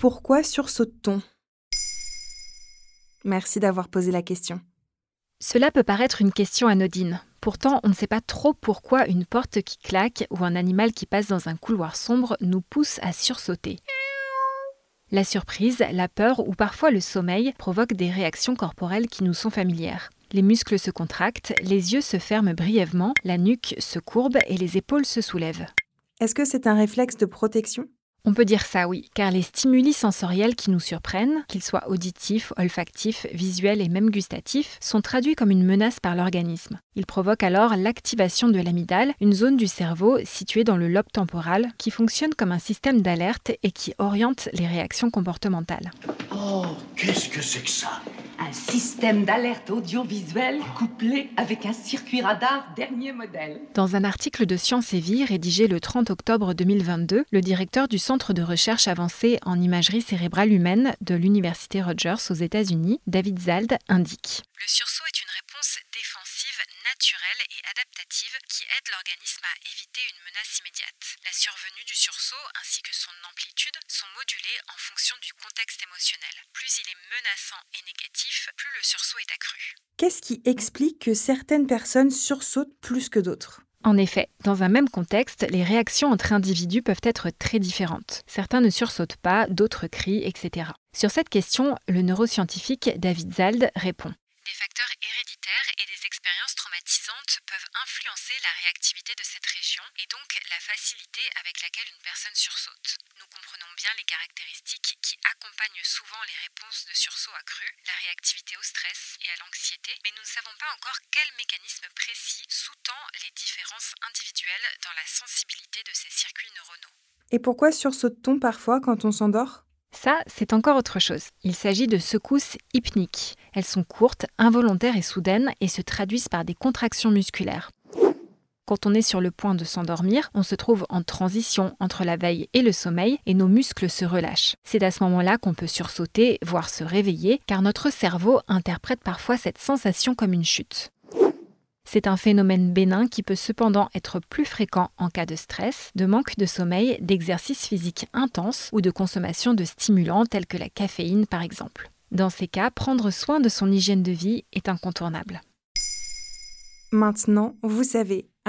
Pourquoi sursaute-t-on? Merci d'avoir posé la question. Cela peut paraître une question anodine. Pourtant, on ne sait pas trop pourquoi une porte qui claque ou un animal qui passe dans un couloir sombre nous pousse à sursauter. La surprise, la peur ou parfois le sommeil provoquent des réactions corporelles qui nous sont familières. Les muscles se contractent, les yeux se ferment brièvement, la nuque se courbe et les épaules se soulèvent. Est-ce que c'est un réflexe de protection? On peut dire ça, oui, car les stimuli sensoriels qui nous surprennent, qu'ils soient auditifs, olfactifs, visuels et même gustatifs, sont traduits comme une menace par l'organisme. Ils provoquent alors l'activation de l'amygdale, une zone du cerveau située dans le lobe temporal qui fonctionne comme un système d'alerte et qui oriente les réactions comportementales. Oh, qu'est-ce que c'est que ça? Un système d'alerte audiovisuelle couplé avec un circuit radar dernier modèle. Dans un article de Science et Vie rédigé le 30 octobre 2022, le directeur du Centre de recherche avancée en imagerie cérébrale humaine de l'Université Rogers aux États-Unis, David Zald, indique Le sursaut est une réponse défensive naturelle et adaptative qui aide l'organisme à éviter une menace immédiate. La survenue du sursaut ainsi que son amplitude sont modulées en fonction du contexte émotionnel. Plus il est menaçant et négatif, plus le sursaut est accru. Qu'est-ce qui explique que certaines personnes sursautent plus que d'autres? En effet, dans un même contexte, les réactions entre individus peuvent être très différentes. Certains ne sursautent pas, d'autres crient, etc. Sur cette question, le neuroscientifique David Zald répond. Des facteurs héréditaires et des expériences traumatisantes peuvent influencer la réactivité de cette région et donc la facilité avec laquelle une personne sursaute. Nous comprenons bien les caractéristiques qui accompagnent souvent les réponses de sursaut accru, la réactivité au stress et à l'anxiété, mais nous ne savons pas encore quel mécanisme précis sous-tend les différences individuelles dans la sensibilité de ces circuits neuronaux. Et pourquoi sursaute-t-on parfois quand on s'endort? Ça, c'est encore autre chose. Il s'agit de secousses hypniques. Elles sont courtes, involontaires et soudaines et se traduisent par des contractions musculaires. Quand on est sur le point de s'endormir, on se trouve en transition entre la veille et le sommeil et nos muscles se relâchent. C'est à ce moment-là qu'on peut sursauter, voire se réveiller, car notre cerveau interprète parfois cette sensation comme une chute. C'est un phénomène bénin qui peut cependant être plus fréquent en cas de stress, de manque de sommeil, d'exercice physique intense ou de consommation de stimulants tels que la caféine par exemple. Dans ces cas, prendre soin de son hygiène de vie est incontournable. Maintenant, vous savez,